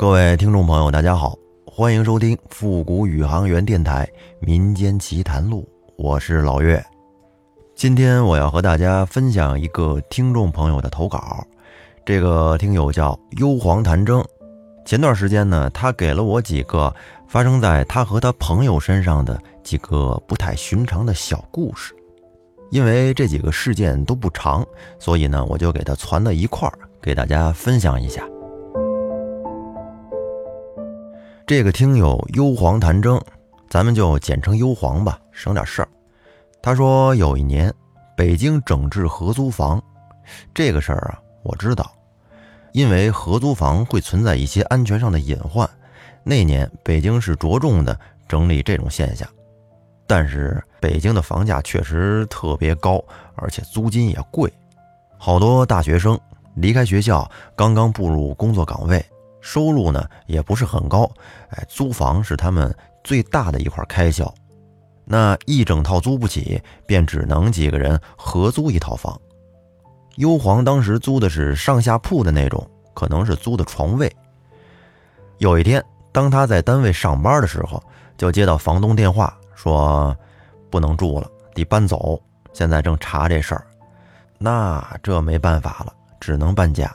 各位听众朋友，大家好，欢迎收听复古宇航员电台《民间奇谈录》，我是老岳。今天我要和大家分享一个听众朋友的投稿，这个听友叫幽黄谈征。前段时间呢，他给了我几个发生在他和他朋友身上的几个不太寻常的小故事。因为这几个事件都不长，所以呢，我就给他攒到一块儿，给大家分享一下。这个听友幽黄谈征，咱们就简称幽黄吧，省点事儿。他说有一年北京整治合租房，这个事儿啊，我知道，因为合租房会存在一些安全上的隐患，那年北京是着重的整理这种现象。但是北京的房价确实特别高，而且租金也贵，好多大学生离开学校，刚刚步入工作岗位，收入呢也不是很高，哎，租房是他们最大的一块开销，那一整套租不起，便只能几个人合租一套房。幽黄当时租的是上下铺的那种，可能是租的床位。有一天，当他在单位上班的时候，就接到房东电话。说不能住了，得搬走。现在正查这事儿，那这没办法了，只能搬家。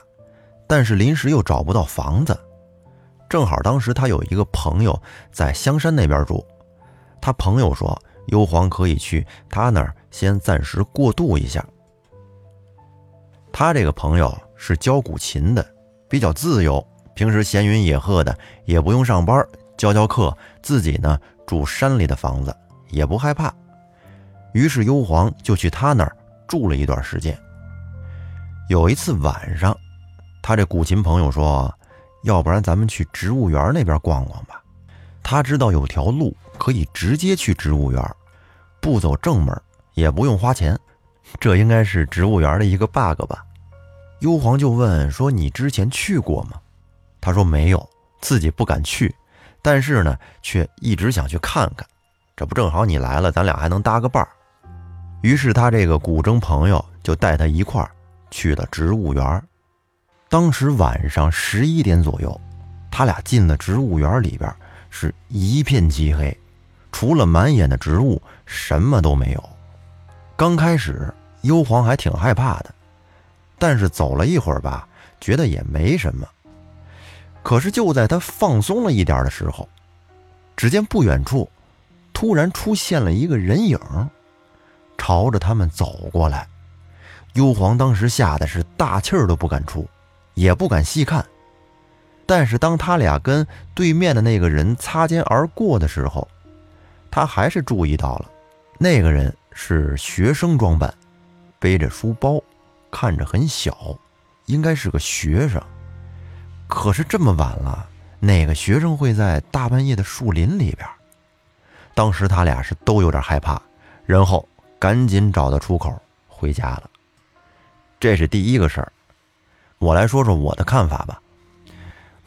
但是临时又找不到房子，正好当时他有一个朋友在香山那边住，他朋友说幽黄可以去他那儿先暂时过渡一下。他这个朋友是教古琴的，比较自由，平时闲云野鹤的，也不用上班，教教课，自己呢。住山里的房子也不害怕，于是幽黄就去他那儿住了一段时间。有一次晚上，他这古琴朋友说：“要不然咱们去植物园那边逛逛吧。”他知道有条路可以直接去植物园，不走正门也不用花钱。这应该是植物园的一个 bug 吧？幽黄就问说：“你之前去过吗？”他说：“没有，自己不敢去。”但是呢，却一直想去看看，这不正好你来了，咱俩还能搭个伴儿。于是他这个古筝朋友就带他一块儿去了植物园。当时晚上十一点左右，他俩进了植物园里边，是一片漆黑，除了满眼的植物，什么都没有。刚开始，幽黄还挺害怕的，但是走了一会儿吧，觉得也没什么。可是就在他放松了一点的时候，只见不远处突然出现了一个人影，朝着他们走过来。幽黄当时吓得是大气儿都不敢出，也不敢细看。但是当他俩跟对面的那个人擦肩而过的时候，他还是注意到了，那个人是学生装扮，背着书包，看着很小，应该是个学生。可是这么晚了，哪个学生会在大半夜的树林里边？当时他俩是都有点害怕，然后赶紧找到出口回家了。这是第一个事儿。我来说说我的看法吧。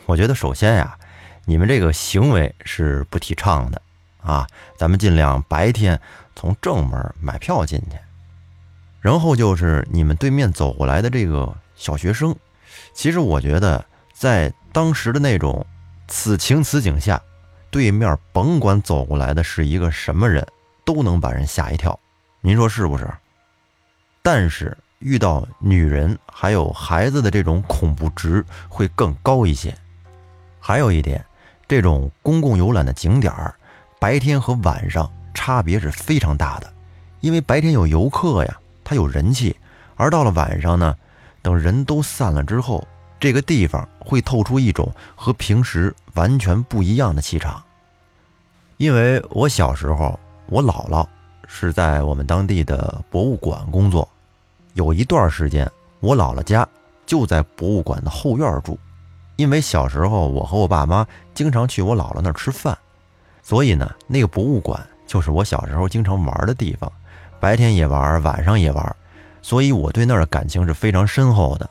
我觉得首先呀，你们这个行为是不提倡的啊。咱们尽量白天从正门买票进去。然后就是你们对面走过来的这个小学生，其实我觉得。在当时的那种此情此景下，对面甭管走过来的是一个什么人，都能把人吓一跳。您说是不是？但是遇到女人还有孩子的这种恐怖值会更高一些。还有一点，这种公共游览的景点儿，白天和晚上差别是非常大的。因为白天有游客呀，他有人气；而到了晚上呢，等人都散了之后。这个地方会透出一种和平时完全不一样的气场。因为我小时候，我姥姥是在我们当地的博物馆工作，有一段时间，我姥姥家就在博物馆的后院住。因为小时候我和我爸妈经常去我姥姥那儿吃饭，所以呢，那个博物馆就是我小时候经常玩的地方，白天也玩，晚上也玩，所以我对那儿的感情是非常深厚的。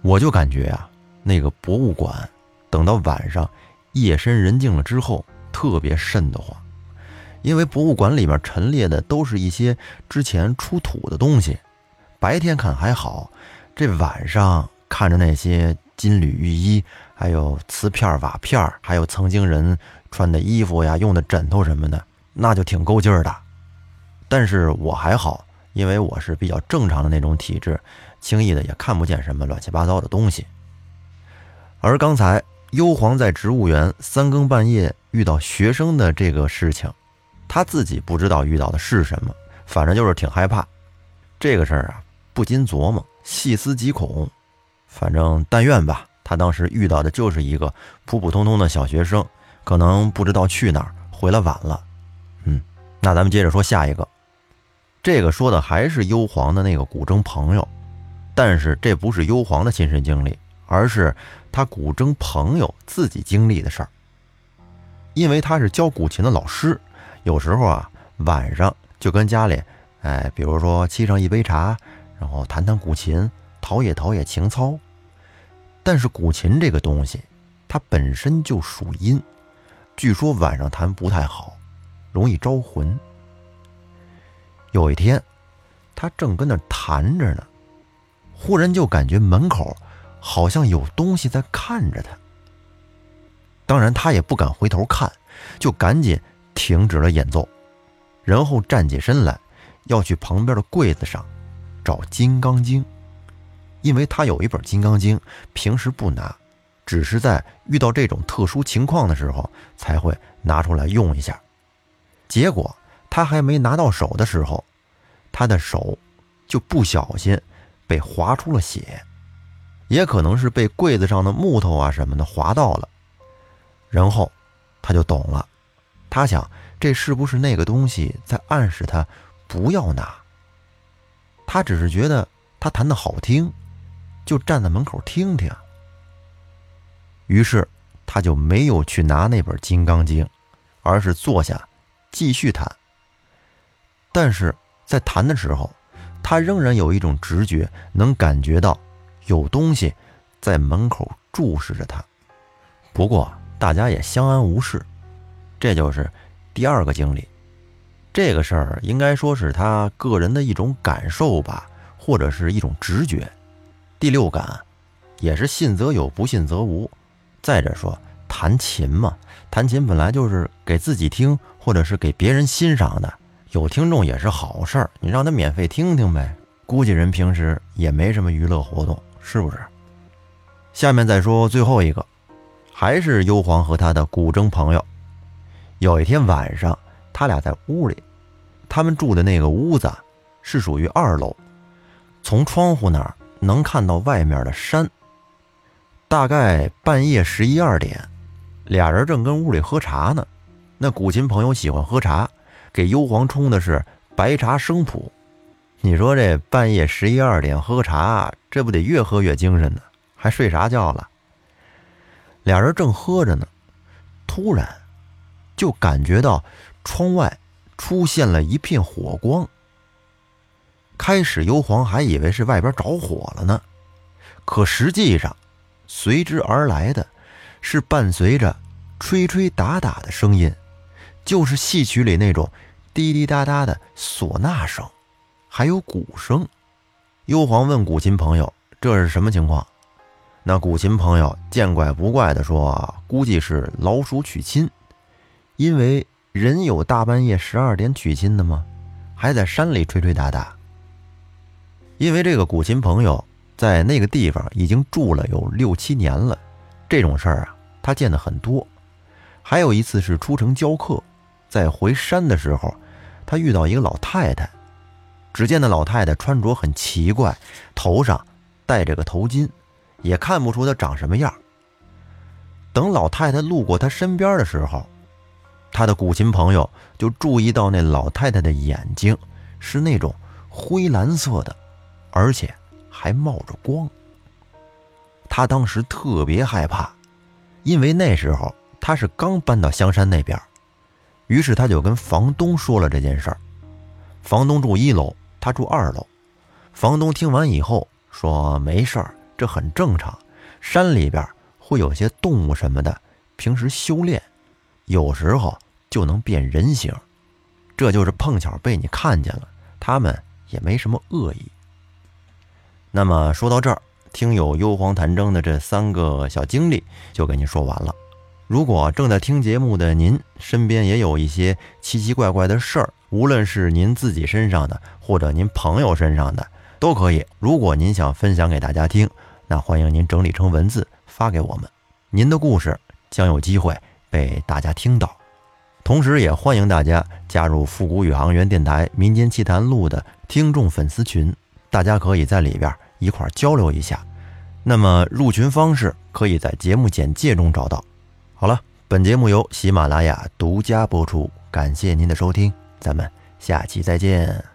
我就感觉啊，那个博物馆，等到晚上夜深人静了之后，特别瘆得慌，因为博物馆里面陈列的都是一些之前出土的东西。白天看还好，这晚上看着那些金缕玉衣，还有瓷片、瓦片，还有曾经人穿的衣服呀、用的枕头什么的，那就挺够劲儿的。但是我还好，因为我是比较正常的那种体质，轻易的也看不见什么乱七八糟的东西。而刚才幽皇在植物园三更半夜遇到学生的这个事情，他自己不知道遇到的是什么，反正就是挺害怕。这个事儿啊，不禁琢磨，细思极恐。反正但愿吧，他当时遇到的就是一个普普通通的小学生，可能不知道去哪儿，回来晚了。嗯，那咱们接着说下一个。这个说的还是幽黄的那个古筝朋友，但是这不是幽黄的亲身经历，而是他古筝朋友自己经历的事儿。因为他是教古琴的老师，有时候啊晚上就跟家里，哎，比如说沏上一杯茶，然后弹弹古琴，陶冶陶冶情操。但是古琴这个东西，它本身就属阴，据说晚上弹不太好，容易招魂。有一天，他正跟那弹着呢，忽然就感觉门口好像有东西在看着他。当然，他也不敢回头看，就赶紧停止了演奏，然后站起身来，要去旁边的柜子上找《金刚经》，因为他有一本《金刚经》，平时不拿，只是在遇到这种特殊情况的时候才会拿出来用一下。结果。他还没拿到手的时候，他的手就不小心被划出了血，也可能是被柜子上的木头啊什么的划到了。然后他就懂了，他想这是不是那个东西在暗示他不要拿？他只是觉得他弹的好听，就站在门口听听。于是他就没有去拿那本《金刚经》，而是坐下继续弹。但是在弹的时候，他仍然有一种直觉，能感觉到有东西在门口注视着他。不过大家也相安无事。这就是第二个经历。这个事儿应该说是他个人的一种感受吧，或者是一种直觉、第六感，也是信则有，不信则无。再者说，弹琴嘛，弹琴本来就是给自己听，或者是给别人欣赏的。有听众也是好事儿，你让他免费听听呗。估计人平时也没什么娱乐活动，是不是？下面再说最后一个，还是幽篁和他的古筝朋友。有一天晚上，他俩在屋里，他们住的那个屋子是属于二楼，从窗户那儿能看到外面的山。大概半夜十一二点，俩人正跟屋里喝茶呢。那古琴朋友喜欢喝茶。给幽篁冲的是白茶生普，你说这半夜十一二点喝茶，这不得越喝越精神呢？还睡啥觉了？俩人正喝着呢，突然就感觉到窗外出现了一片火光。开始幽篁还以为是外边着火了呢，可实际上随之而来的是伴随着吹吹打打的声音，就是戏曲里那种。滴滴答答的唢呐声，还有鼓声。幽篁问古琴朋友：“这是什么情况？”那古琴朋友见怪不怪的说：“估计是老鼠娶亲，因为人有大半夜十二点娶亲的吗？还在山里吹吹打打。”因为这个古琴朋友在那个地方已经住了有六七年了，这种事儿啊，他见的很多。还有一次是出城教课，在回山的时候。他遇到一个老太太，只见那老太太穿着很奇怪，头上戴着个头巾，也看不出她长什么样。等老太太路过他身边的时候，他的古琴朋友就注意到那老太太的眼睛是那种灰蓝色的，而且还冒着光。他当时特别害怕，因为那时候他是刚搬到香山那边。于是他就跟房东说了这件事儿，房东住一楼，他住二楼。房东听完以后说：“没事儿，这很正常。山里边会有些动物什么的，平时修炼，有时候就能变人形。这就是碰巧被你看见了，他们也没什么恶意。”那么说到这儿，听友幽黄谈征的这三个小经历就给您说完了。如果正在听节目的您身边也有一些奇奇怪怪的事儿，无论是您自己身上的，或者您朋友身上的，都可以。如果您想分享给大家听，那欢迎您整理成文字发给我们，您的故事将有机会被大家听到。同时，也欢迎大家加入复古宇航员电台民间奇谈录的听众粉丝群，大家可以在里边一块交流一下。那么入群方式可以在节目简介中找到。好了，本节目由喜马拉雅独家播出，感谢您的收听，咱们下期再见。